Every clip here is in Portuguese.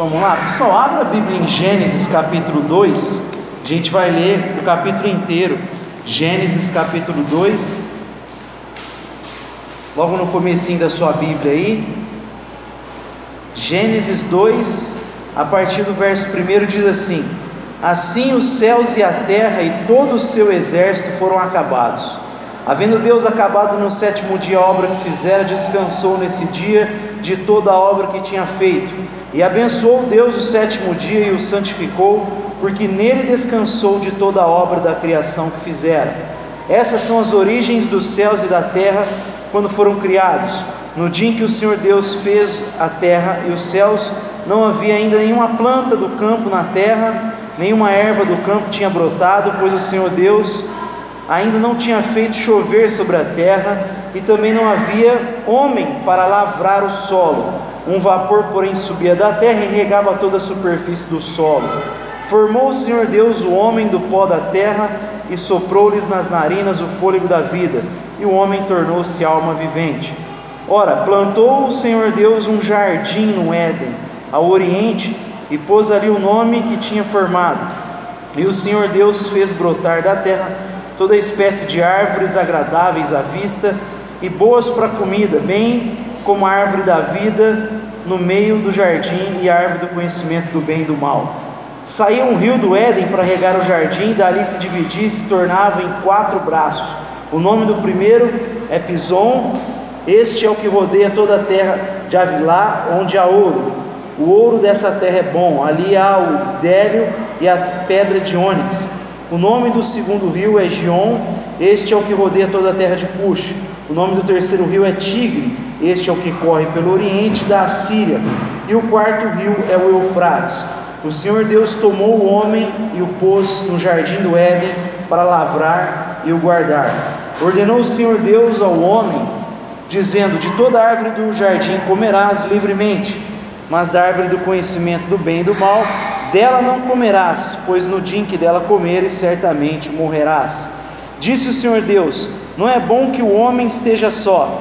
Vamos lá, pessoal, abra a Bíblia em Gênesis capítulo 2. A gente vai ler o capítulo inteiro. Gênesis capítulo 2. Logo no comecinho da sua Bíblia aí. Gênesis 2, a partir do verso 1 diz assim: Assim os céus e a terra e todo o seu exército foram acabados. Havendo Deus acabado no sétimo dia a obra que fizera, descansou nesse dia de toda a obra que tinha feito. E abençoou Deus o sétimo dia e o santificou, porque nele descansou de toda a obra da criação que fizera. Essas são as origens dos céus e da terra quando foram criados. No dia em que o Senhor Deus fez a terra e os céus, não havia ainda nenhuma planta do campo na terra, nenhuma erva do campo tinha brotado, pois o Senhor Deus ainda não tinha feito chover sobre a terra, e também não havia homem para lavrar o solo. Um vapor, porém, subia da terra e regava toda a superfície do solo. Formou o Senhor Deus o homem do pó da terra e soprou-lhes nas narinas o fôlego da vida, e o homem tornou-se alma vivente. Ora, plantou o Senhor Deus um jardim no Éden, ao oriente, e pôs ali o nome que tinha formado. E o Senhor Deus fez brotar da terra toda espécie de árvores agradáveis à vista e boas para comida, bem como a árvore da vida no meio do jardim e a árvore do conhecimento do bem e do mal. Saía um rio do Éden para regar o jardim, dali se dividia e se tornava em quatro braços. O nome do primeiro é Pison, este é o que rodeia toda a terra de Avilá, onde há ouro. O ouro dessa terra é bom, ali há o délio e a pedra de ônix. O nome do segundo rio é Gion, este é o que rodeia toda a terra de Cush. O nome do terceiro rio é Tigre, este é o que corre pelo oriente da Assíria. E o quarto rio é o Eufrates. O Senhor Deus tomou o homem e o pôs no jardim do Éden para lavrar e o guardar. Ordenou o Senhor Deus ao homem, dizendo: De toda árvore do jardim comerás livremente mas da árvore do conhecimento do bem e do mal, dela não comerás, pois no dia em que dela comeres, certamente morrerás. Disse o Senhor Deus: Não é bom que o homem esteja só,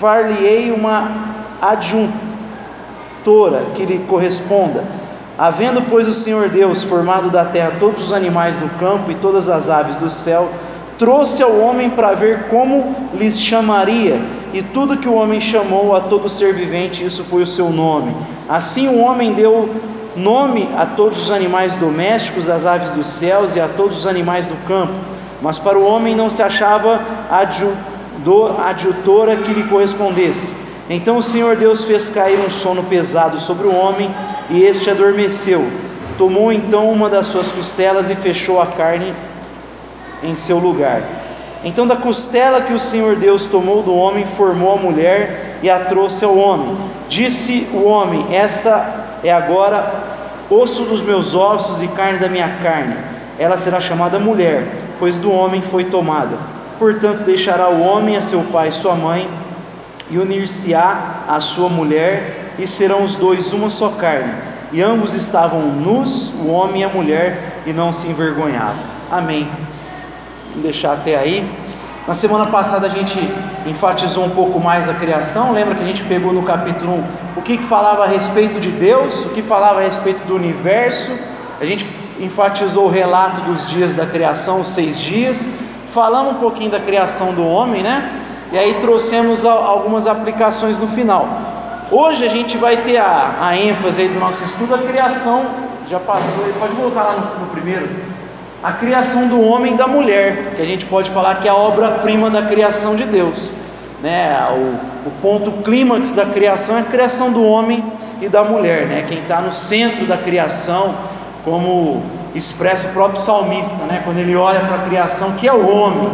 far-lhe-ei uma adjuntora que lhe corresponda. Havendo, pois, o Senhor Deus formado da terra todos os animais do campo e todas as aves do céu, trouxe ao homem para ver como lhes chamaria e tudo que o homem chamou a todo ser vivente, isso foi o seu nome. Assim o homem deu nome a todos os animais domésticos, às aves dos céus e a todos os animais do campo. Mas para o homem não se achava adjutora que lhe correspondesse. Então o Senhor Deus fez cair um sono pesado sobre o homem e este adormeceu. Tomou então uma das suas costelas e fechou a carne em seu lugar. Então, da costela que o Senhor Deus tomou do homem, formou a mulher e a trouxe ao homem. Disse o homem: Esta é agora osso dos meus ossos e carne da minha carne. Ela será chamada mulher, pois do homem foi tomada. Portanto, deixará o homem a seu pai e sua mãe, e unir-se-á à sua mulher, e serão os dois uma só carne. E ambos estavam nus, o homem e a mulher, e não se envergonhavam. Amém. Vamos deixar até aí. Na semana passada a gente enfatizou um pouco mais a criação. Lembra que a gente pegou no capítulo 1 o que, que falava a respeito de Deus, o que falava a respeito do universo. A gente enfatizou o relato dos dias da criação, os seis dias. Falamos um pouquinho da criação do homem, né? E aí trouxemos algumas aplicações no final. Hoje a gente vai ter a, a ênfase aí do nosso estudo, a criação. Já passou, pode voltar lá no, no primeiro a criação do homem e da mulher, que a gente pode falar que é a obra-prima da criação de Deus. Né? O, o ponto clímax da criação é a criação do homem e da mulher, né? quem está no centro da criação, como expressa o próprio salmista, né? quando ele olha para a criação, que é o homem,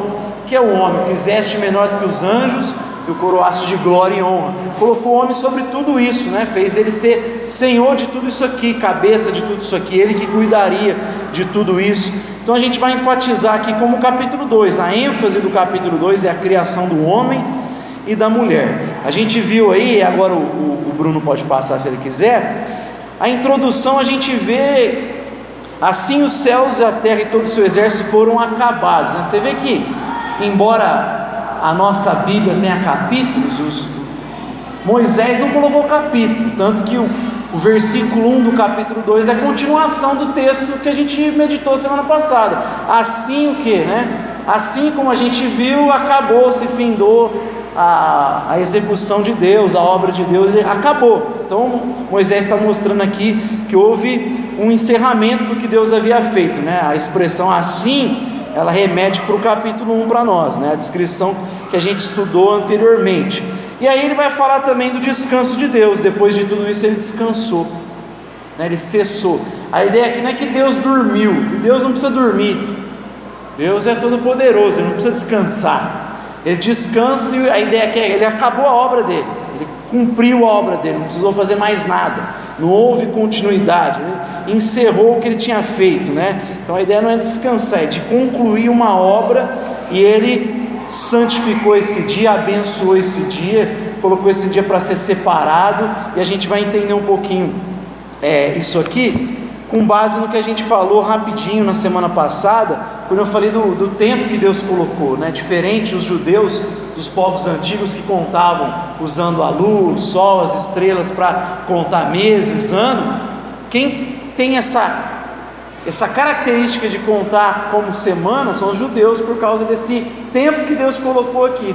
que é o homem, fizeste menor do que os anjos, e o coroaste de glória e honra. Colocou o homem sobre tudo isso, né? Fez ele ser senhor de tudo isso aqui, cabeça de tudo isso aqui, ele que cuidaria de tudo isso. Então a gente vai enfatizar aqui como capítulo 2, a ênfase do capítulo 2 é a criação do homem e da mulher. A gente viu aí, agora o, o, Bruno pode passar se ele quiser, a introdução a gente vê assim os céus e a terra e todo o seu exército foram acabados. Né? Você vê que, embora a nossa Bíblia tenha capítulos, os, Moisés não colocou capítulo, tanto que o, o versículo 1 do capítulo 2 é continuação do texto que a gente meditou semana passada. Assim o que, né? Assim como a gente viu, acabou, se findou a, a execução de Deus, a obra de Deus, acabou. Então Moisés está mostrando aqui que houve um encerramento do que Deus havia feito, né? A expressão assim, ela remete para o capítulo 1 para nós, né? A descrição que a gente estudou anteriormente. E aí ele vai falar também do descanso de Deus. Depois de tudo isso, ele descansou, né? ele cessou. A ideia aqui não é que Deus dormiu, Deus não precisa dormir. Deus é todo poderoso, ele não precisa descansar. Ele descansa e a ideia é que ele acabou a obra dele, ele cumpriu a obra dele, não precisou fazer mais nada, não houve continuidade, ele encerrou o que ele tinha feito, né? Então a ideia não é descansar, é de concluir uma obra e ele santificou esse dia, abençoou esse dia, colocou esse dia para ser separado e a gente vai entender um pouquinho é, isso aqui com base no que a gente falou rapidinho na semana passada, quando eu falei do, do tempo que Deus colocou, né? diferente os judeus dos povos antigos que contavam usando a lua, o sol, as estrelas para contar meses, ano, quem tem essa essa característica de contar como semana são os judeus por causa desse tempo que Deus colocou aqui.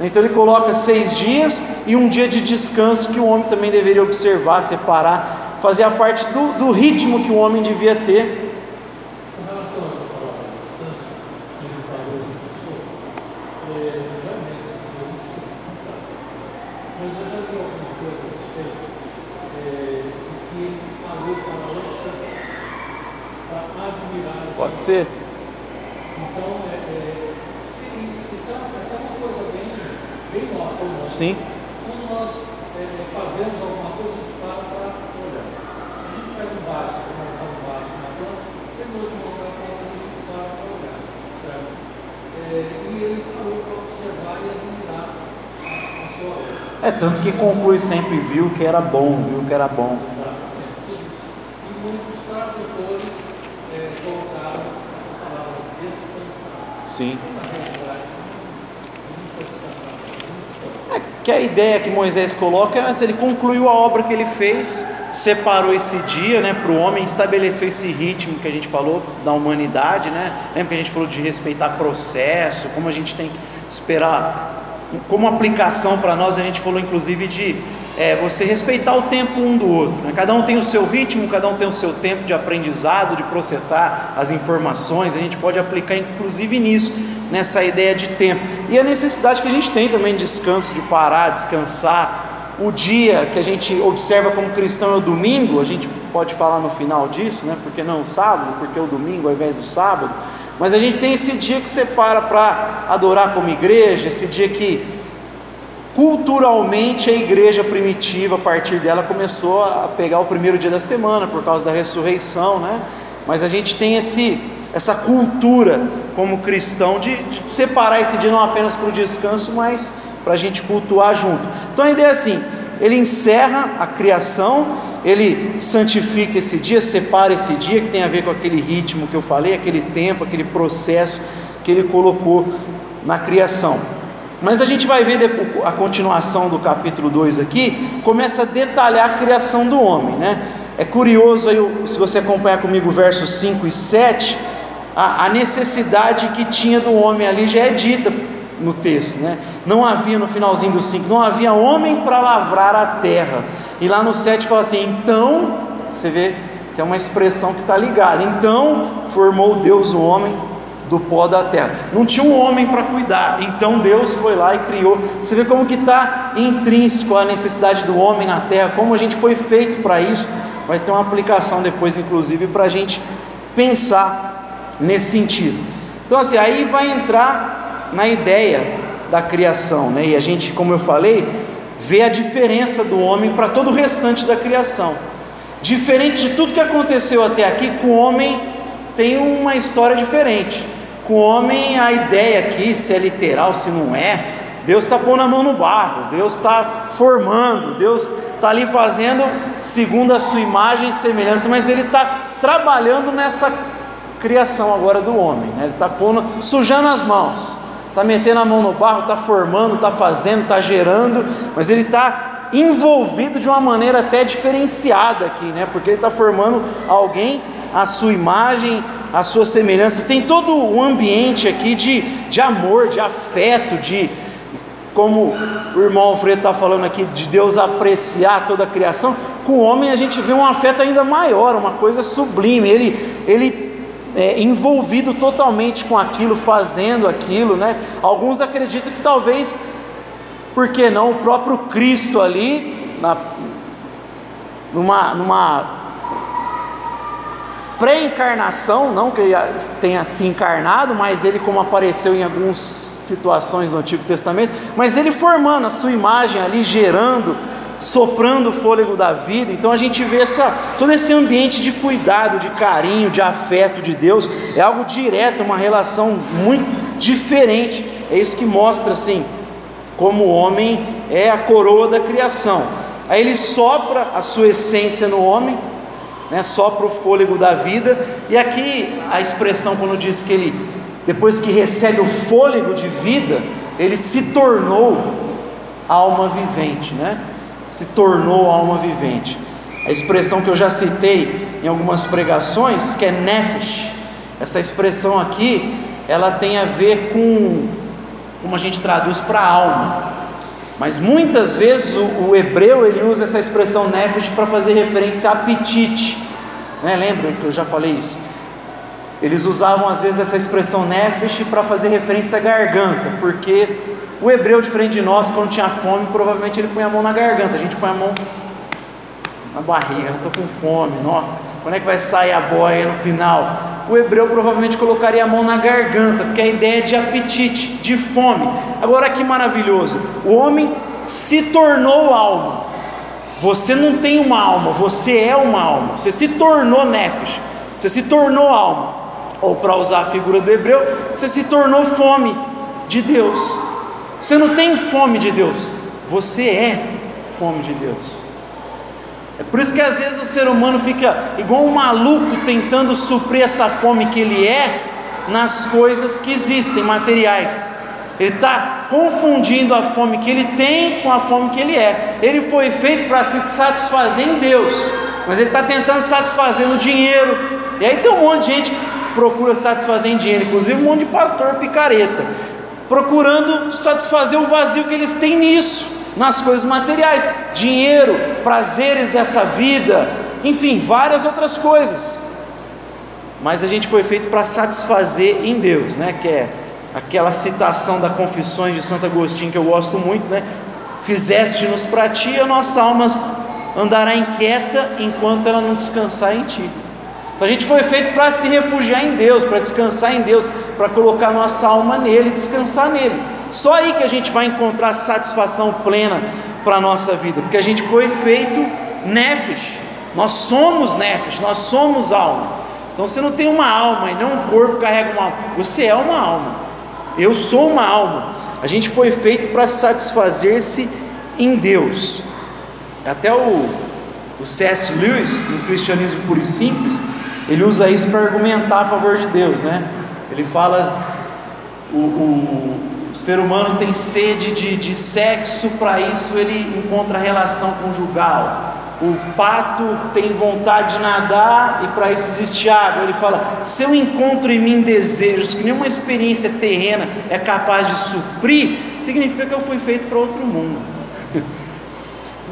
Então ele coloca seis dias e um dia de descanso que o homem também deveria observar, separar fazia parte do, do ritmo que o homem devia ter. É, é. Pode ser. Então, é, é, se isso, é até uma coisa bem, bem nossa. Nossa. Sim. Quando nós é, é fazemos alguma coisa, a gente para para olhar. A gente pega um vaso, para montar um vaso na planta, terminou de montar a planta, a gente para para olhar, certo? É, e ele parou para observar e admirar a, a sua obra. É tanto que conclui sempre viu que era bom, viu que era bom. Sim. É que a ideia que Moisés coloca é essa, ele concluiu a obra que ele fez, separou esse dia né, para o homem, estabeleceu esse ritmo que a gente falou da humanidade, né? Lembra que a gente falou de respeitar processo, como a gente tem que esperar, como aplicação para nós, a gente falou inclusive de é, você respeitar o tempo um do outro. Né? Cada um tem o seu ritmo, cada um tem o seu tempo de aprendizado, de processar as informações, a gente pode aplicar inclusive nisso, nessa ideia de tempo. E a necessidade que a gente tem também de descanso, de parar, descansar. O dia que a gente observa como cristão é o domingo, a gente pode falar no final disso, né? Porque não o sábado, porque é o domingo ao invés do sábado. Mas a gente tem esse dia que separa para adorar como igreja, esse dia que culturalmente a igreja primitiva, a partir dela, começou a pegar o primeiro dia da semana por causa da ressurreição, né? Mas a gente tem esse, essa cultura como cristão de, de separar esse dia não apenas para o descanso, mas para a gente cultuar junto. Então a ideia é assim: ele encerra a criação, ele santifica esse dia, separa esse dia que tem a ver com aquele ritmo que eu falei, aquele tempo, aquele processo que ele colocou na criação. Mas a gente vai ver a continuação do capítulo 2 aqui, começa a detalhar a criação do homem, né? É curioso aí, se você acompanhar comigo versos 5 e 7, a, a necessidade que tinha do homem ali já é dita no texto, né? Não havia no finalzinho do 5, não havia homem para lavrar a terra. E lá no 7 fala assim: então, você vê que é uma expressão que está ligada. Então formou Deus o homem do pó da terra. Não tinha um homem para cuidar, então Deus foi lá e criou. Você vê como que está intrínseco a necessidade do homem na terra, como a gente foi feito para isso. Vai ter uma aplicação depois, inclusive, para a gente pensar nesse sentido. Então, assim, aí vai entrar na ideia da criação, né? E a gente, como eu falei, vê a diferença do homem para todo o restante da criação. Diferente de tudo que aconteceu até aqui, com o homem tem uma história diferente. Com o homem, a ideia aqui, se é literal, se não é, Deus está pondo a mão no barro, Deus está formando, Deus está ali fazendo segundo a sua imagem e semelhança, mas Ele está trabalhando nessa criação agora do homem, né? Ele está pondo, sujando as mãos, está metendo a mão no barro, está formando, está fazendo, está gerando, mas Ele está envolvido de uma maneira até diferenciada aqui, né? Porque ele está formando alguém à sua imagem, à sua semelhança. Tem todo um ambiente aqui de, de amor, de afeto, de como o irmão Alfredo está falando aqui, de Deus apreciar toda a criação. Com o homem a gente vê um afeto ainda maior, uma coisa sublime. Ele, ele é, envolvido totalmente com aquilo, fazendo aquilo, né? Alguns acreditam que talvez, por que não, o próprio Cristo ali, na, numa, numa pré-encarnação, não que ele tenha se encarnado, mas ele como apareceu em algumas situações no Antigo Testamento, mas ele formando a sua imagem ali, gerando, soprando o fôlego da vida. Então a gente vê essa, todo esse ambiente de cuidado, de carinho, de afeto de Deus, é algo direto, uma relação muito diferente. É isso que mostra assim como o homem é a coroa da criação. Aí ele sopra a sua essência no homem, né, sopra o fôlego da vida. E aqui a expressão, quando diz que ele, depois que recebe o fôlego de vida, ele se tornou alma vivente, né? Se tornou alma vivente. A expressão que eu já citei em algumas pregações, que é nefesh. Essa expressão aqui, ela tem a ver com como a gente traduz para alma. Mas muitas vezes o, o, hebreu ele usa essa expressão nefesh para fazer referência a apetite. Né? Lembra que eu já falei isso? Eles usavam às vezes essa expressão nefesh para fazer referência à garganta, porque o hebreu, diferente de nós, quando tinha fome, provavelmente ele põe a mão na garganta, a gente põe a mão na barriga, eu estou com fome, não, quando é que vai sair a boia no final? O hebreu provavelmente colocaria a mão na garganta, porque a ideia é de apetite, de fome. Agora que maravilhoso, o homem se tornou alma. Você não tem uma alma, você é uma alma. Você se tornou nefesh, você se tornou alma. Ou para usar a figura do hebreu, você se tornou fome de Deus. Você não tem fome de Deus, você é fome de Deus. É por isso que às vezes o ser humano fica igual um maluco tentando suprir essa fome que ele é nas coisas que existem, materiais. Ele está confundindo a fome que ele tem com a fome que ele é. Ele foi feito para se satisfazer em Deus, mas ele está tentando satisfazer no dinheiro. E aí tem um monte de gente que procura satisfazer em dinheiro, inclusive um monte de pastor picareta, procurando satisfazer o vazio que eles têm nisso nas coisas materiais, dinheiro, prazeres dessa vida, enfim, várias outras coisas. Mas a gente foi feito para satisfazer em Deus, né? Que é aquela citação da Confissões de Santo Agostinho que eu gosto muito, né? Fizeste-nos para ti, a nossa alma andará inquieta enquanto ela não descansar em ti. A gente foi feito para se refugiar em Deus, para descansar em Deus, para colocar nossa alma nele, descansar nele. Só aí que a gente vai encontrar satisfação plena para a nossa vida, porque a gente foi feito nefesh, nós somos nefesh, nós somos alma. Então você não tem uma alma e não um corpo carrega uma alma, você é uma alma. Eu sou uma alma. A gente foi feito para satisfazer-se em Deus. Até o, o C.S. Lewis, no Cristianismo Puro e Simples, ele usa isso para argumentar a favor de Deus, né? Ele fala o, o o ser humano tem sede de, de sexo, para isso ele encontra relação conjugal. O pato tem vontade de nadar e para isso existe água. Ele fala: se eu encontro em mim desejos que nenhuma experiência terrena é capaz de suprir, significa que eu fui feito para outro mundo.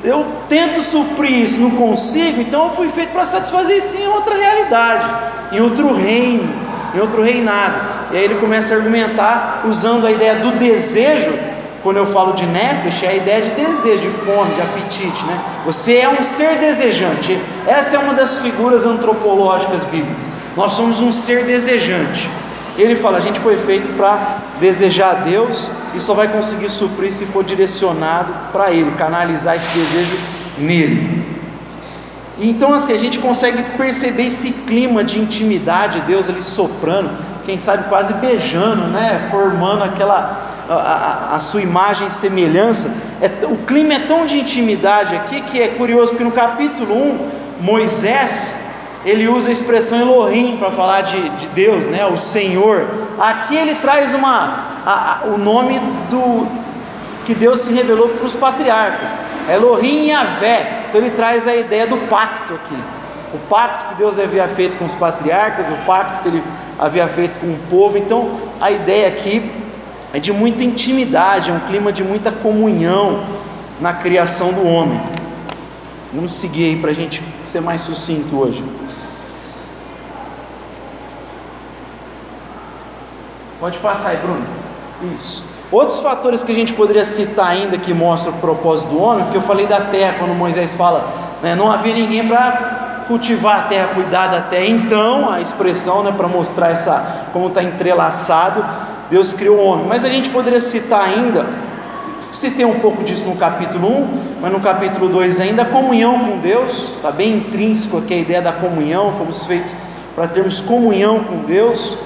Eu tento suprir isso, não consigo, então eu fui feito para satisfazer isso em outra realidade, em outro reino, em outro reinado. E aí ele começa a argumentar usando a ideia do desejo. Quando eu falo de nefesh, é a ideia de desejo, de fome, de apetite, né? Você é um ser desejante. Essa é uma das figuras antropológicas bíblicas. Nós somos um ser desejante. Ele fala: a gente foi feito para desejar a Deus e só vai conseguir suprir se for direcionado para Ele, canalizar esse desejo nele. Então, assim, a gente consegue perceber esse clima de intimidade, Deus ali soprando, quem sabe quase beijando, né? formando aquela a, a, a, sua imagem e semelhança. É, o clima é tão de intimidade aqui que é curioso, porque no capítulo 1, Moisés ele usa a expressão Elohim para falar de, de, Deus, né? o Senhor. Aqui ele traz uma, a, o nome do que Deus se revelou para os patriarcas. Elohim e Avé. Então ele traz a ideia do pacto aqui. O pacto que Deus havia feito com os patriarcas, o pacto que ele havia feito com o povo. Então a ideia aqui é de muita intimidade, é um clima de muita comunhão na criação do homem. Vamos seguir aí para a gente ser mais sucinto hoje. Pode passar aí, Bruno. Isso. Outros fatores que a gente poderia citar ainda que mostram o propósito do homem, porque eu falei da terra, quando Moisés fala, né, não havia ninguém para cultivar a terra, cuidar da terra. Então, a expressão, né, para mostrar essa como está entrelaçado, Deus criou o homem. Mas a gente poderia citar ainda, citei um pouco disso no capítulo 1, mas no capítulo 2 ainda, a comunhão com Deus, está bem intrínseco aqui a ideia da comunhão, fomos feitos para termos comunhão com Deus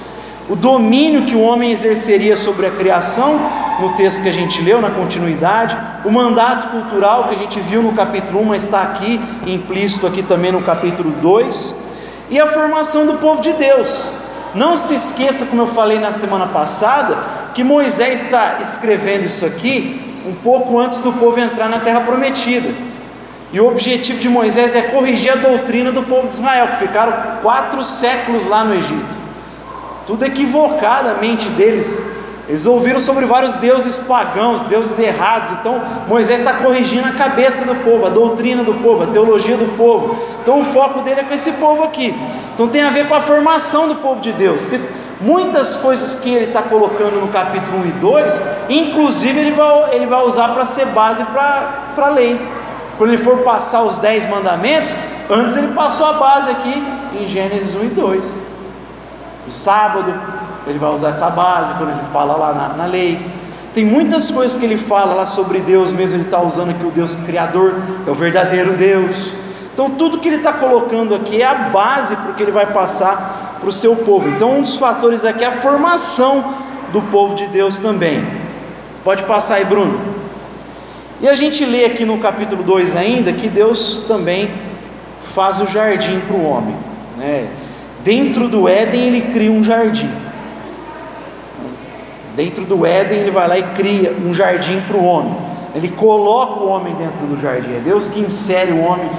o domínio que o homem exerceria sobre a criação, no texto que a gente leu, na continuidade, o mandato cultural que a gente viu no capítulo 1, mas está aqui, implícito aqui também no capítulo 2, e a formação do povo de Deus. Não se esqueça, como eu falei na semana passada, que Moisés está escrevendo isso aqui um pouco antes do povo entrar na terra prometida. E o objetivo de Moisés é corrigir a doutrina do povo de Israel, que ficaram quatro séculos lá no Egito tudo equivocado a mente deles. Eles ouviram sobre vários deuses pagãos, deuses errados. Então Moisés está corrigindo a cabeça do povo, a doutrina do povo, a teologia do povo. Então o foco dele é com esse povo aqui. Então tem a ver com a formação do povo de Deus. Muitas coisas que ele está colocando no capítulo 1 e 2, inclusive ele vai, ele vai usar para ser base para a lei. Quando ele for passar os 10 mandamentos, antes ele passou a base aqui em Gênesis 1 e 2. O sábado, ele vai usar essa base quando ele fala lá na, na lei. Tem muitas coisas que ele fala lá sobre Deus, mesmo ele está usando aqui o Deus Criador, que é o verdadeiro Deus. Então, tudo que ele está colocando aqui é a base para o que ele vai passar para o seu povo. Então, um dos fatores aqui é a formação do povo de Deus também. Pode passar aí, Bruno. E a gente lê aqui no capítulo 2 ainda que Deus também faz o jardim para o homem. Né? Dentro do Éden ele cria um jardim. Dentro do Éden ele vai lá e cria um jardim para o homem. Ele coloca o homem dentro do jardim. É Deus que insere o homem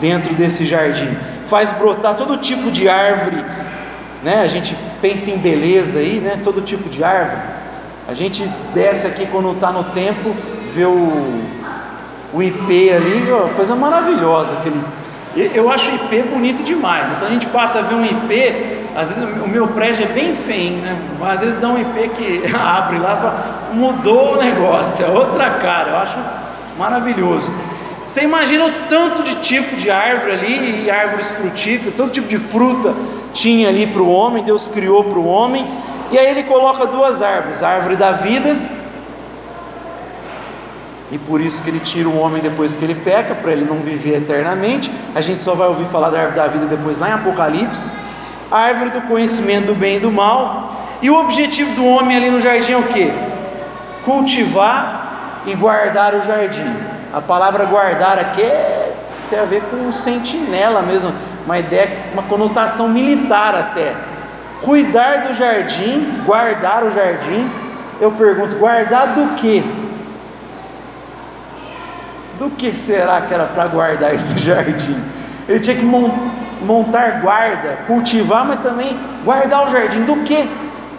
dentro desse jardim. Faz brotar todo tipo de árvore. Né? A gente pensa em beleza aí, né? Todo tipo de árvore. A gente desce aqui quando está no tempo, vê o, o IP ali, uma coisa maravilhosa, aquele eu acho IP bonito demais. Então a gente passa a ver um IP, às vezes o meu prédio é bem feio, né? Mas às vezes dá um IP que abre lá, só mudou o negócio, é outra cara. Eu acho maravilhoso. Você imagina o tanto de tipo de árvore ali, e árvores frutíferas, todo tipo de fruta tinha ali para o homem, Deus criou para o homem, e aí ele coloca duas árvores: a árvore da vida e por isso que ele tira o homem depois que ele peca, para ele não viver eternamente. A gente só vai ouvir falar da árvore da vida depois lá em Apocalipse. A árvore do conhecimento do bem e do mal. E o objetivo do homem ali no jardim é o que? Cultivar e guardar o jardim. A palavra guardar aqui é, tem a ver com sentinela mesmo, uma ideia, uma conotação militar até. Cuidar do jardim, guardar o jardim. Eu pergunto, guardar do que? Do que será que era para guardar esse jardim? Ele tinha que montar guarda, cultivar, mas também guardar o jardim. Do que?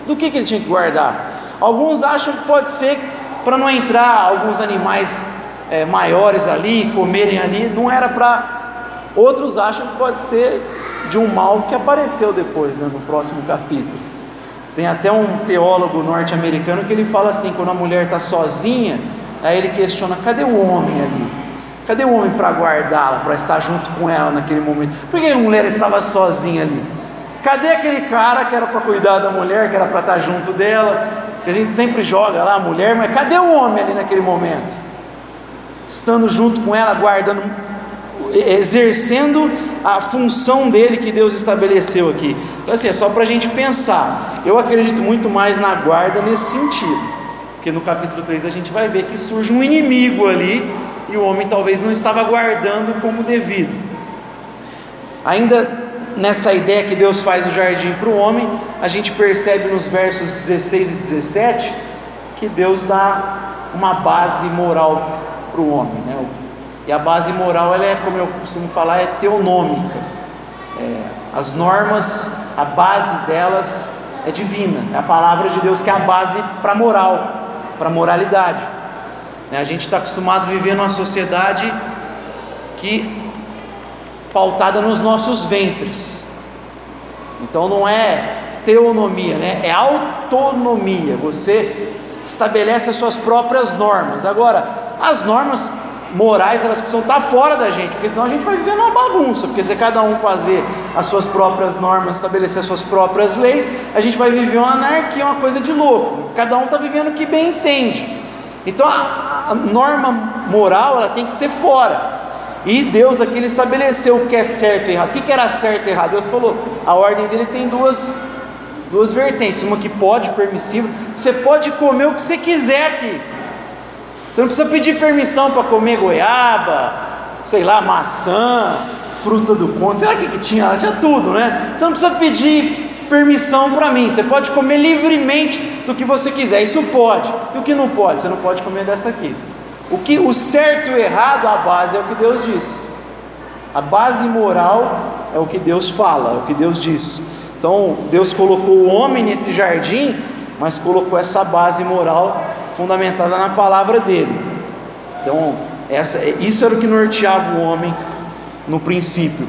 Do que, que ele tinha que guardar? Alguns acham que pode ser para não entrar alguns animais é, maiores ali, comerem ali. Não era para. Outros acham que pode ser de um mal que apareceu depois, né, no próximo capítulo. Tem até um teólogo norte-americano que ele fala assim: quando a mulher está sozinha Aí ele questiona: cadê o homem ali? Cadê o homem para guardá-la, para estar junto com ela naquele momento? Por que a mulher estava sozinha ali? Cadê aquele cara que era para cuidar da mulher, que era para estar junto dela? Que a gente sempre joga lá a mulher, mas cadê o homem ali naquele momento? Estando junto com ela, guardando, exercendo a função dele que Deus estabeleceu aqui. Então, assim, é só para a gente pensar. Eu acredito muito mais na guarda nesse sentido. Porque no capítulo 3 a gente vai ver que surge um inimigo ali e o homem talvez não estava guardando como devido. Ainda nessa ideia que Deus faz o jardim para o homem, a gente percebe nos versos 16 e 17 que Deus dá uma base moral para o homem. Né? E a base moral, ela é, como eu costumo falar, é teonômica. É, as normas, a base delas é divina, é a palavra de Deus que é a base para a moral, para a moralidade. Né? A gente está acostumado a viver numa sociedade que pautada nos nossos ventres. Então não é teonomia, né? É autonomia. Você estabelece as suas próprias normas. Agora, as normas morais elas precisam estar fora da gente, porque senão a gente vai viver numa bagunça. Porque se cada um fazer as suas próprias normas, estabelecer as suas próprias leis, a gente vai viver uma anarquia, uma coisa de louco. Cada um está vivendo o que bem entende. Então a, a norma moral ela tem que ser fora. E Deus aqui ele estabeleceu o que é certo e errado. O que, que era certo e errado? Deus falou: a ordem dele tem duas, duas vertentes. Uma que pode, permissiva. Você pode comer o que você quiser aqui. Você não precisa pedir permissão para comer goiaba, sei lá, maçã, fruta do conde, sei lá o que, que tinha, tinha tudo, né? Você não precisa pedir permissão para mim, você pode comer livremente do que você quiser, isso pode. E o que não pode? Você não pode comer dessa aqui. O que o certo e o errado, a base é o que Deus diz. A base moral é o que Deus fala, é o que Deus diz. Então, Deus colocou o homem nesse jardim, mas colocou essa base moral fundamentada na palavra dele. Então, essa, isso era o que norteava o homem no princípio.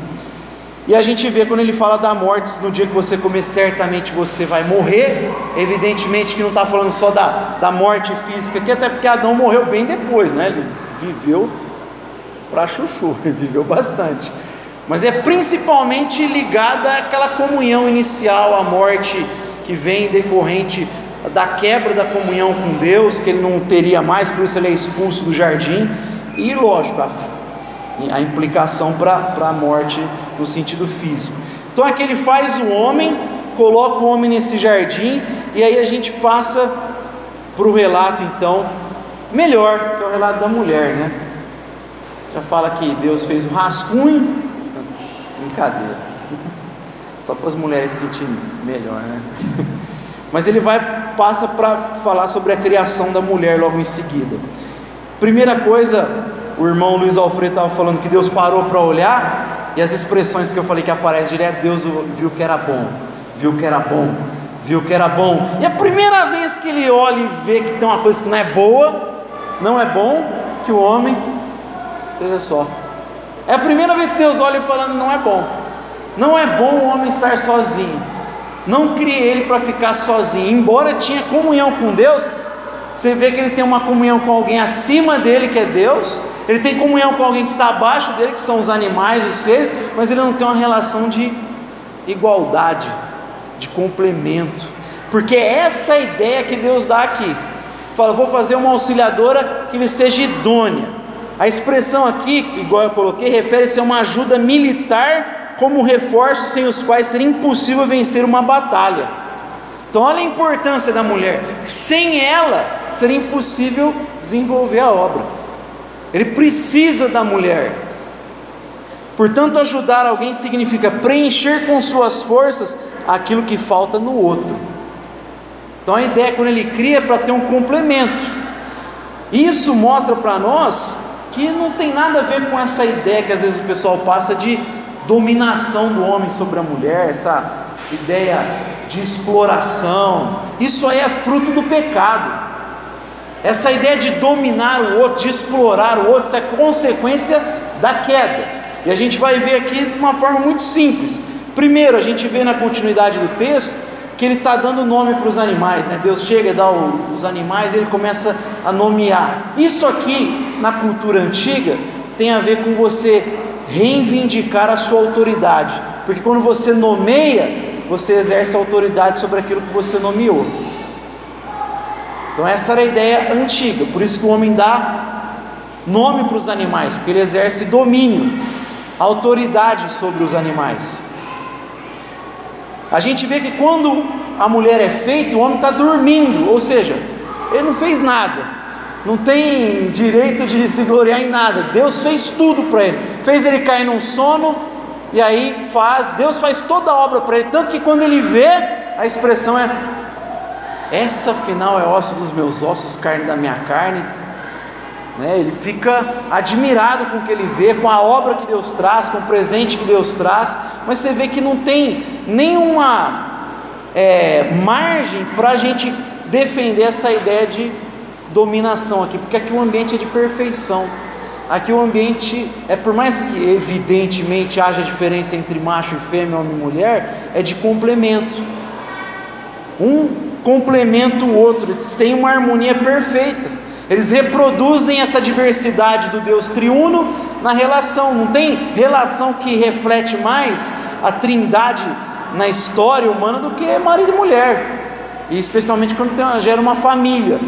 E a gente vê quando ele fala da morte, no dia que você comer, certamente você vai morrer. Evidentemente que não está falando só da, da morte física, que até porque Adão morreu bem depois, né? Ele viveu para chuchu, ele viveu bastante. Mas é principalmente ligada àquela comunhão inicial, à morte que vem decorrente da quebra da comunhão com Deus, que ele não teria mais, por isso ele é expulso do jardim, e lógico, a, a implicação para a morte no sentido físico. Então aqui ele faz o homem, coloca o homem nesse jardim, e aí a gente passa para o relato então melhor, que é o relato da mulher, né? Já fala que Deus fez o rascunho, brincadeira, só para as mulheres se sentirem melhor, né? Mas ele vai passa para falar sobre a criação da mulher logo em seguida. Primeira coisa, o irmão Luiz Alfredo estava falando que Deus parou para olhar e as expressões que eu falei que aparecem direto, Deus viu que era bom, viu que era bom, viu que era bom. E a primeira vez que ele olha e vê que tem uma coisa que não é boa, não é bom que o homem seja só. É a primeira vez que Deus olha e falando não é bom. Não é bom o homem estar sozinho. Não criei ele para ficar sozinho. Embora tinha comunhão com Deus, você vê que ele tem uma comunhão com alguém acima dele, que é Deus. Ele tem comunhão com alguém que está abaixo dele, que são os animais, os seres, mas ele não tem uma relação de igualdade, de complemento. Porque é essa ideia que Deus dá aqui. Fala, vou fazer uma auxiliadora que lhe seja idônea. A expressão aqui, igual eu coloquei, refere-se a uma ajuda militar como reforços sem os quais seria impossível vencer uma batalha. Então, olha a importância da mulher. Sem ela, seria impossível desenvolver a obra. Ele precisa da mulher. Portanto, ajudar alguém significa preencher com suas forças aquilo que falta no outro. Então, a ideia é quando ele cria é para ter um complemento. Isso mostra para nós que não tem nada a ver com essa ideia que às vezes o pessoal passa de dominação do homem sobre a mulher, essa ideia de exploração, isso aí é fruto do pecado. Essa ideia de dominar o outro, de explorar o outro, isso é consequência da queda. E a gente vai ver aqui de uma forma muito simples. Primeiro, a gente vê na continuidade do texto que ele está dando nome para os animais, né? Deus chega, dá o, os animais, e ele começa a nomear. Isso aqui, na cultura antiga, tem a ver com você reivindicar a sua autoridade, porque quando você nomeia, você exerce autoridade sobre aquilo que você nomeou. Então, essa era a ideia antiga, por isso que o homem dá nome para os animais, porque ele exerce domínio, autoridade sobre os animais. A gente vê que quando a mulher é feita, o homem está dormindo, ou seja, ele não fez nada, não tem direito de se gloriar em nada. Deus fez tudo para ele, fez ele cair num sono e aí faz, Deus faz toda a obra para ele, tanto que quando ele vê, a expressão é essa afinal é osso dos meus ossos, carne da minha carne. Né? Ele fica admirado com o que ele vê, com a obra que Deus traz, com o presente que Deus traz, mas você vê que não tem nenhuma é, margem para a gente defender essa ideia de dominação aqui, porque aqui o ambiente é de perfeição. Aqui o ambiente é por mais que evidentemente haja diferença entre macho e fêmea, homem e mulher, é de complemento. Um complementa o outro, eles têm uma harmonia perfeita. Eles reproduzem essa diversidade do Deus triuno na relação. Não tem relação que reflete mais a trindade na história humana do que marido e mulher. E especialmente quando tem, gera uma família.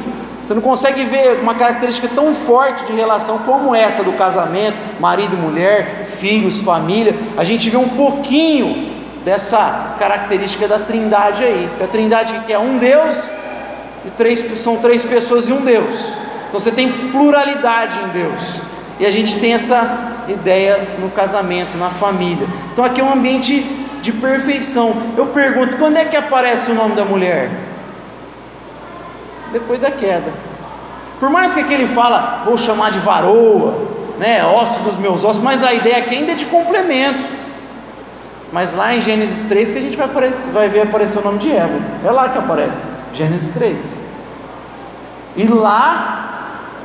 Você não consegue ver uma característica tão forte de relação como essa do casamento, marido mulher, filhos, família. A gente vê um pouquinho dessa característica da trindade aí. A trindade que é um Deus e três, são três pessoas e um Deus. Então você tem pluralidade em Deus. E a gente tem essa ideia no casamento, na família. Então aqui é um ambiente de perfeição. Eu pergunto, quando é que aparece o nome da mulher? Depois da queda. Por mais que aqui ele fala, vou chamar de varoa, né, osso dos meus ossos, mas a ideia aqui ainda é de complemento. Mas lá em Gênesis 3 que a gente vai, aparecer, vai ver aparecer o nome de Eva. É lá que aparece. Gênesis 3. E lá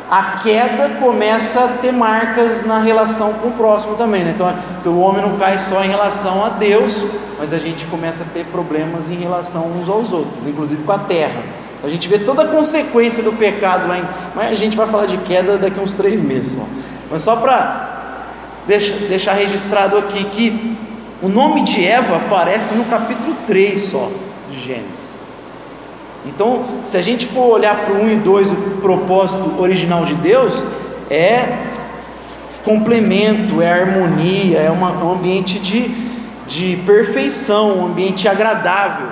a queda começa a ter marcas na relação com o próximo também, né? Então, o homem não cai só em relação a Deus, mas a gente começa a ter problemas em relação uns aos outros, inclusive com a terra. A gente vê toda a consequência do pecado lá, em, mas a gente vai falar de queda daqui a uns três meses. Ó. Mas só para deixar, deixar registrado aqui que o nome de Eva aparece no capítulo 3 só de Gênesis. Então, se a gente for olhar para o 1 e 2, o propósito original de Deus é complemento, é harmonia, é uma, um ambiente de, de perfeição, um ambiente agradável.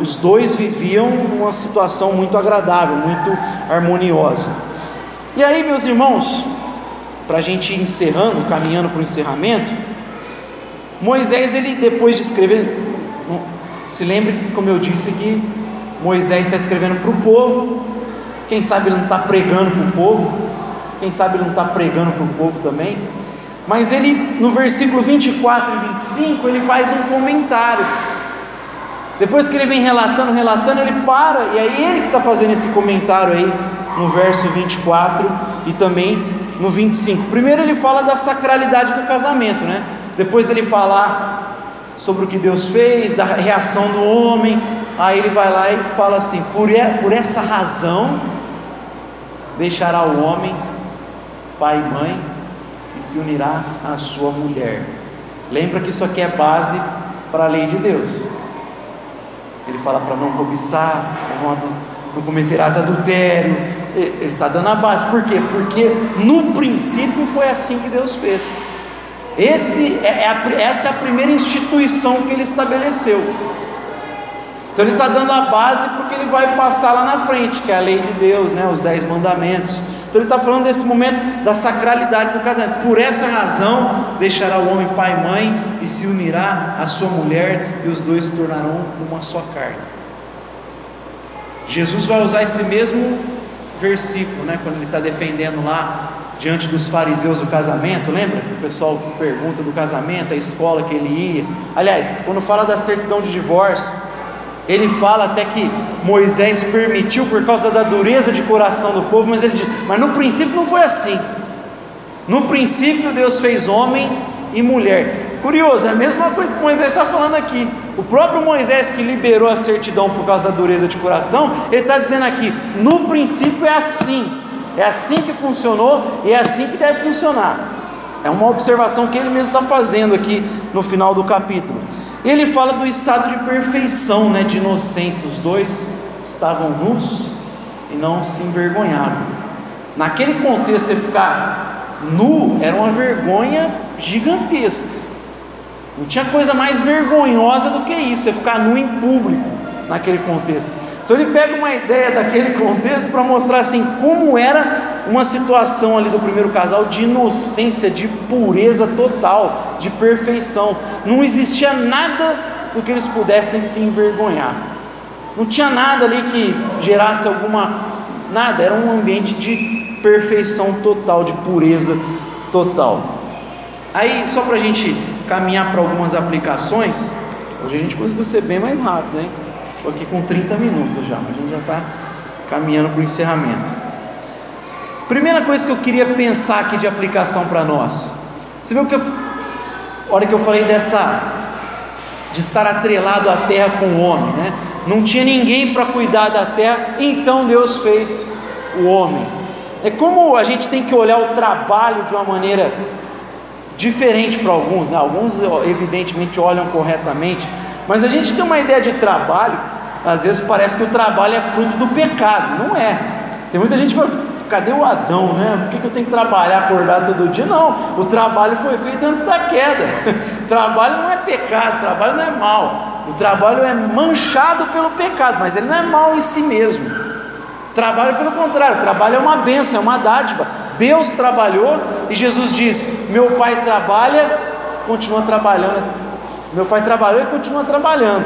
Os dois viviam uma situação muito agradável, muito harmoniosa. E aí, meus irmãos, para a gente ir encerrando, caminhando para o encerramento, Moisés, ele depois de escrever, se lembre, como eu disse, que Moisés está escrevendo para o povo. Quem sabe ele não está pregando para o povo. Quem sabe ele não está pregando para o povo também. Mas ele, no versículo 24 e 25, ele faz um comentário. Depois que ele vem relatando, relatando, ele para, e é ele que está fazendo esse comentário aí no verso 24 e também no 25. Primeiro ele fala da sacralidade do casamento, né? Depois ele fala sobre o que Deus fez, da reação do homem, Aí ele vai lá e fala assim: por, por essa razão deixará o homem pai e mãe e se unirá à sua mulher. Lembra que isso aqui é base para a lei de Deus. Ele fala para não cobiçar, não, não cometerás adultério. Ele está dando a base. Por quê? Porque no princípio foi assim que Deus fez. Esse é, é a, essa é a primeira instituição que ele estabeleceu. Então ele está dando a base porque ele vai passar lá na frente, que é a lei de Deus, né, os dez mandamentos. Então ele está falando desse momento da sacralidade do casamento. Por essa razão deixará o homem pai e mãe e se unirá à sua mulher e os dois se tornarão uma só carne. Jesus vai usar esse mesmo versículo, né, quando ele está defendendo lá diante dos fariseus o casamento, lembra? O pessoal pergunta do casamento, a escola que ele ia. Aliás, quando fala da certidão de divórcio, ele fala até que Moisés permitiu por causa da dureza de coração do povo, mas ele diz: Mas no princípio não foi assim. No princípio Deus fez homem e mulher. Curioso, é a mesma coisa que Moisés está falando aqui. O próprio Moisés que liberou a certidão por causa da dureza de coração, ele está dizendo aqui: no princípio é assim, é assim que funcionou e é assim que deve funcionar. É uma observação que ele mesmo está fazendo aqui no final do capítulo. Ele fala do estado de perfeição, né, de inocência. Os dois estavam nus e não se envergonhavam. Naquele contexto, você ficar nu era uma vergonha gigantesca. Não tinha coisa mais vergonhosa do que isso, você ficar nu em público naquele contexto. Então ele pega uma ideia daquele contexto para mostrar assim como era uma situação ali do primeiro casal de inocência, de pureza total, de perfeição. Não existia nada do que eles pudessem se envergonhar. Não tinha nada ali que gerasse alguma. Nada, era um ambiente de perfeição total, de pureza total. Aí, só para a gente caminhar para algumas aplicações, hoje a gente conseguiu ser bem mais rápido, hein? Estou aqui com 30 minutos já, a gente já está caminhando para o encerramento. Primeira coisa que eu queria pensar aqui de aplicação para nós. Você viu que eu, a hora que eu falei dessa de estar atrelado à terra com o homem, né? Não tinha ninguém para cuidar da terra, então Deus fez o homem. É como a gente tem que olhar o trabalho de uma maneira diferente para alguns, né? Alguns evidentemente olham corretamente, mas a gente tem uma ideia de trabalho, às vezes parece que o trabalho é fruto do pecado, não é. Tem muita gente que fala, cadê o Adão, né? Por que, eu tenho que trabalhar, acordar todo dia? Não, o trabalho foi feito antes da queda. trabalho não é pecado, trabalho não é mal. O trabalho é manchado pelo pecado, mas ele não é mal em si mesmo. Trabalho pelo contrário, trabalho é uma benção, é uma dádiva. Deus trabalhou e Jesus diz: Meu pai trabalha, continua trabalhando. Meu pai trabalhou e continua trabalhando.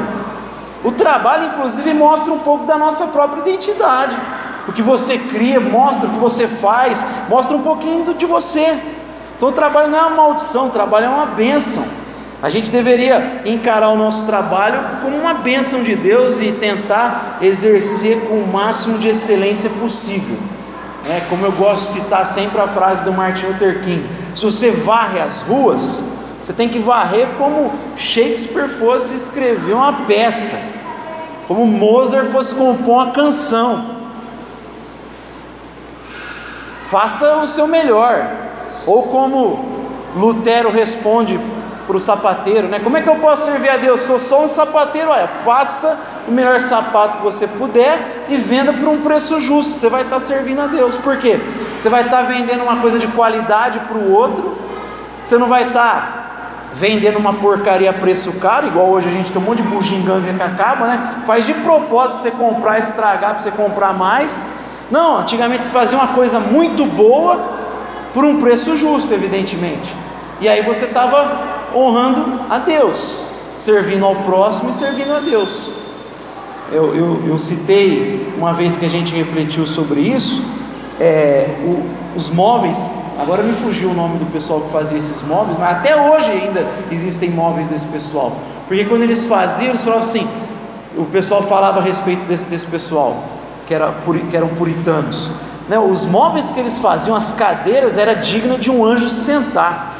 O trabalho, inclusive, mostra um pouco da nossa própria identidade. O que você cria mostra o que você faz, mostra um pouquinho de você. Então o trabalho não é uma maldição, o trabalho é uma bênção. A gente deveria encarar o nosso trabalho como uma bênção de Deus e tentar exercer com o máximo de excelência possível. É, como eu gosto de citar sempre a frase do Martin Luther King: se você varre as ruas, você tem que varrer como Shakespeare fosse escrever uma peça, como Mozart fosse compor uma canção. faça o seu melhor. Ou como Lutero responde para o sapateiro, né? Como é que eu posso servir a Deus? Sou só um sapateiro, olha, faça o melhor sapato que você puder e venda por um preço justo. Você vai estar servindo a Deus. Por quê? Você vai estar vendendo uma coisa de qualidade para o outro. Você não vai estar vendendo uma porcaria a preço caro, igual hoje a gente tem um monte de bugiganga que acaba, né? Faz de propósito para você comprar, estragar, para você comprar mais. Não, antigamente se fazia uma coisa muito boa por um preço justo, evidentemente. E aí você estava honrando a Deus, servindo ao próximo e servindo a Deus. Eu, eu, eu citei uma vez que a gente refletiu sobre isso, é, o, os móveis, agora me fugiu o nome do pessoal que fazia esses móveis, mas até hoje ainda existem móveis desse pessoal. Porque quando eles faziam, eles falavam assim, o pessoal falava a respeito desse, desse pessoal que, era, que eram puritanos. Né? Os móveis que eles faziam, as cadeiras, era digna de um anjo sentar.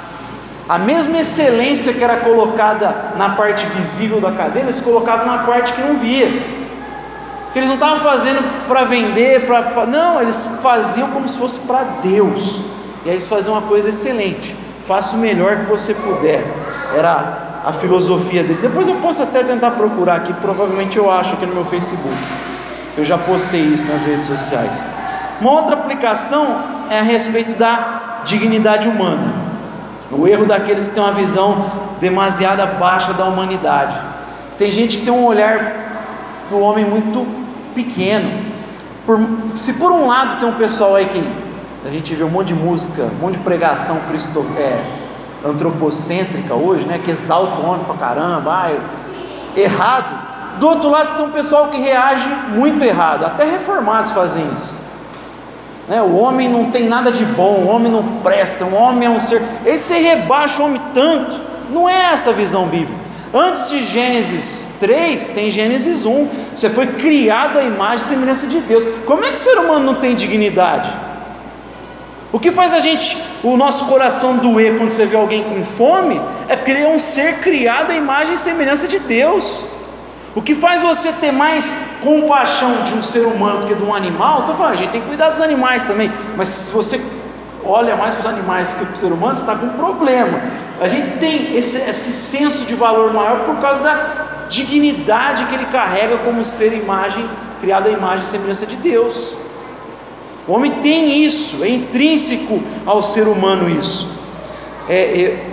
A mesma excelência que era colocada na parte visível da cadeira, eles colocavam na parte que não via. Porque eles não estavam fazendo para vender, para. Não, eles faziam como se fosse para Deus. E aí eles faziam uma coisa excelente. Faça o melhor que você puder. Era a filosofia dele. Depois eu posso até tentar procurar aqui, provavelmente eu acho aqui no meu Facebook. Eu já postei isso nas redes sociais. Uma outra aplicação é a respeito da dignidade humana. O erro daqueles que têm uma visão demasiada baixa da humanidade. Tem gente que tem um olhar do homem muito pequeno. Por, se por um lado tem um pessoal aí que a gente vê um monte de música, um monte de pregação cristo, é, antropocêntrica hoje, né, que exalta o homem pra caramba, ah, errado. Do outro lado tem um pessoal que reage muito errado, até reformados fazem isso. Né? O homem não tem nada de bom, o homem não presta, o homem é um ser. Esse rebaixa o homem tanto. Não é essa a visão bíblica. Antes de Gênesis 3, tem Gênesis 1. Você foi criado à imagem e semelhança de Deus. Como é que o ser humano não tem dignidade? O que faz a gente, o nosso coração doer quando você vê alguém com fome, é porque ele é um ser criado à imagem e semelhança de Deus. O que faz você ter mais compaixão de um ser humano do que de um animal, estou falando, a gente tem que cuidar dos animais também, mas se você olha mais para os animais do que para o ser humano, está com um problema. A gente tem esse, esse senso de valor maior por causa da dignidade que ele carrega como ser imagem, criado à imagem e semelhança de Deus. O homem tem isso, é intrínseco ao ser humano isso. É, é,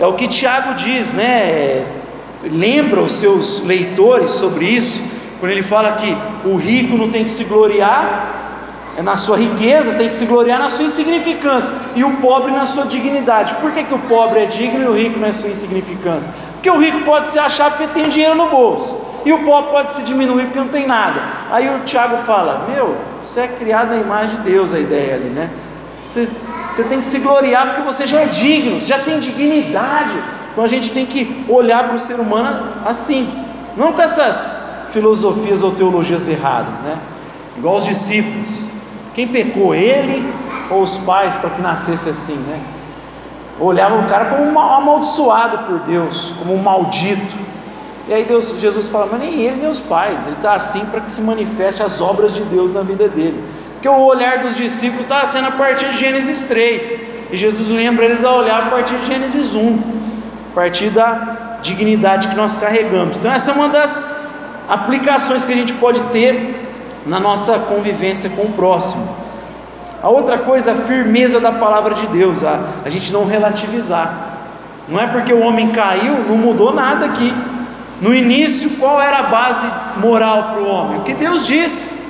é o que Tiago diz, né? lembra os seus leitores sobre isso, quando ele fala que o rico não tem que se gloriar é na sua riqueza, tem que se gloriar na sua insignificância, e o pobre na sua dignidade. Por que, que o pobre é digno e o rico na sua insignificância? Porque o rico pode se achar porque tem dinheiro no bolso. e o pó pode se diminuir porque não tem nada. Aí o Tiago fala: Meu, você é criado na imagem de Deus, a ideia ali, né? Você, você tem que se gloriar porque você já é digno, você já tem dignidade. Então a gente tem que olhar para o ser humano assim, não com essas filosofias ou teologias erradas, né? Igual os discípulos. Quem pecou, ele ou os pais para que nascesse assim, né? Olhavam o cara como um amaldiçoado por Deus, como um maldito. E aí Deus, Jesus fala, mas nem ele nem os pais, ele está assim para que se manifeste as obras de Deus na vida dele. Porque o olhar dos discípulos estava sendo a partir de Gênesis 3. E Jesus lembra eles a olhar a partir de Gênesis 1, a partir da dignidade que nós carregamos. Então essa é uma das aplicações que a gente pode ter na nossa convivência com o próximo. A outra coisa, a firmeza da palavra de Deus, a, a gente não relativizar. Não é porque o homem caiu, não mudou nada aqui. No início, qual era a base moral para o homem? O que Deus disse.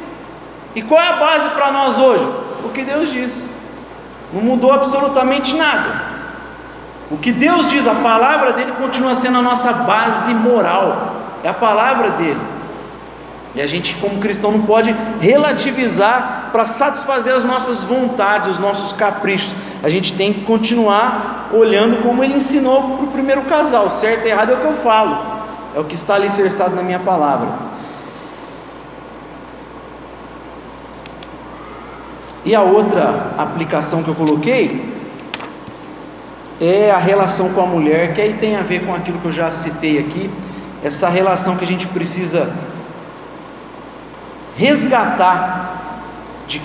E qual é a base para nós hoje? O que Deus diz. Não mudou absolutamente nada. O que Deus diz, a palavra dele continua sendo a nossa base moral. É a palavra dele. E a gente, como cristão, não pode relativizar para satisfazer as nossas vontades, os nossos caprichos. A gente tem que continuar olhando como ele ensinou para o primeiro casal. Certo e errado é o que eu falo, é o que está alicerçado na minha palavra. E a outra aplicação que eu coloquei é a relação com a mulher, que aí tem a ver com aquilo que eu já citei aqui, essa relação que a gente precisa resgatar de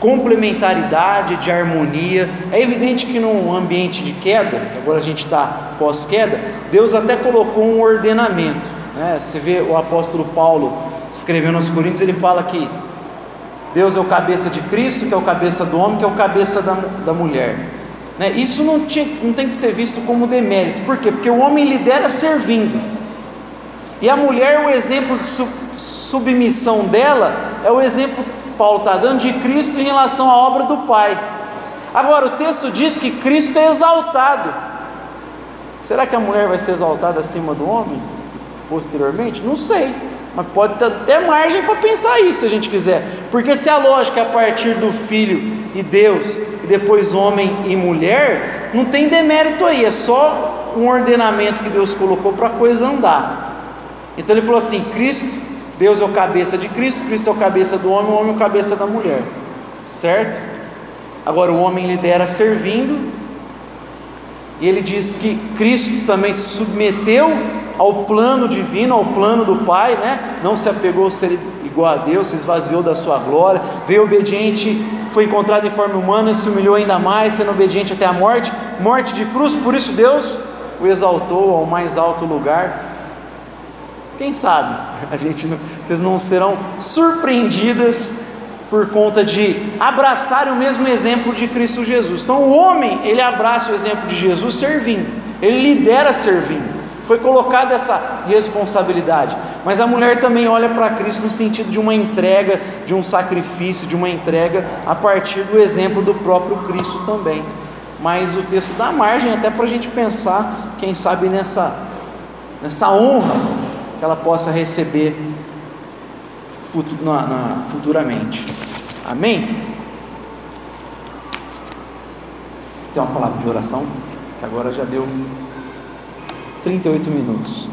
complementaridade, de harmonia. É evidente que num ambiente de queda, que agora a gente está pós-queda, Deus até colocou um ordenamento. Né? Você vê o apóstolo Paulo escrevendo aos Coríntios, ele fala que Deus é o cabeça de Cristo, que é o cabeça do homem, que é o cabeça da, da mulher. Né? Isso não, tinha, não tem que ser visto como demérito, por quê? Porque o homem lidera servindo, e a mulher, o exemplo de submissão dela é o exemplo Paulo está dando de Cristo em relação à obra do Pai. Agora, o texto diz que Cristo é exaltado. Será que a mulher vai ser exaltada acima do homem posteriormente? Não sei, mas pode ter até margem para pensar isso se a gente quiser. Porque se a lógica é a partir do Filho e Deus, e depois homem e mulher, não tem demérito aí, é só um ordenamento que Deus colocou para a coisa andar. Então ele falou assim: Cristo Deus é o cabeça de Cristo, Cristo é o cabeça do homem, o homem é o cabeça da mulher, certo? Agora o homem lidera servindo, e ele diz que Cristo também se submeteu ao plano divino, ao plano do Pai, né? Não se apegou a ser igual a Deus, se esvaziou da sua glória, veio obediente, foi encontrado em forma humana, se humilhou ainda mais, sendo obediente até a morte, morte de cruz, por isso Deus o exaltou ao mais alto lugar quem sabe a gente não, vocês não serão surpreendidas por conta de abraçarem o mesmo exemplo de Cristo Jesus. Então o homem, ele abraça o exemplo de Jesus servindo, ele lidera servindo. Foi colocada essa responsabilidade. Mas a mulher também olha para Cristo no sentido de uma entrega, de um sacrifício, de uma entrega a partir do exemplo do próprio Cristo também. Mas o texto dá margem até para a gente pensar, quem sabe, nessa, nessa honra que ela possa receber futuramente. Amém? Tem uma palavra de oração, que agora já deu 38 minutos.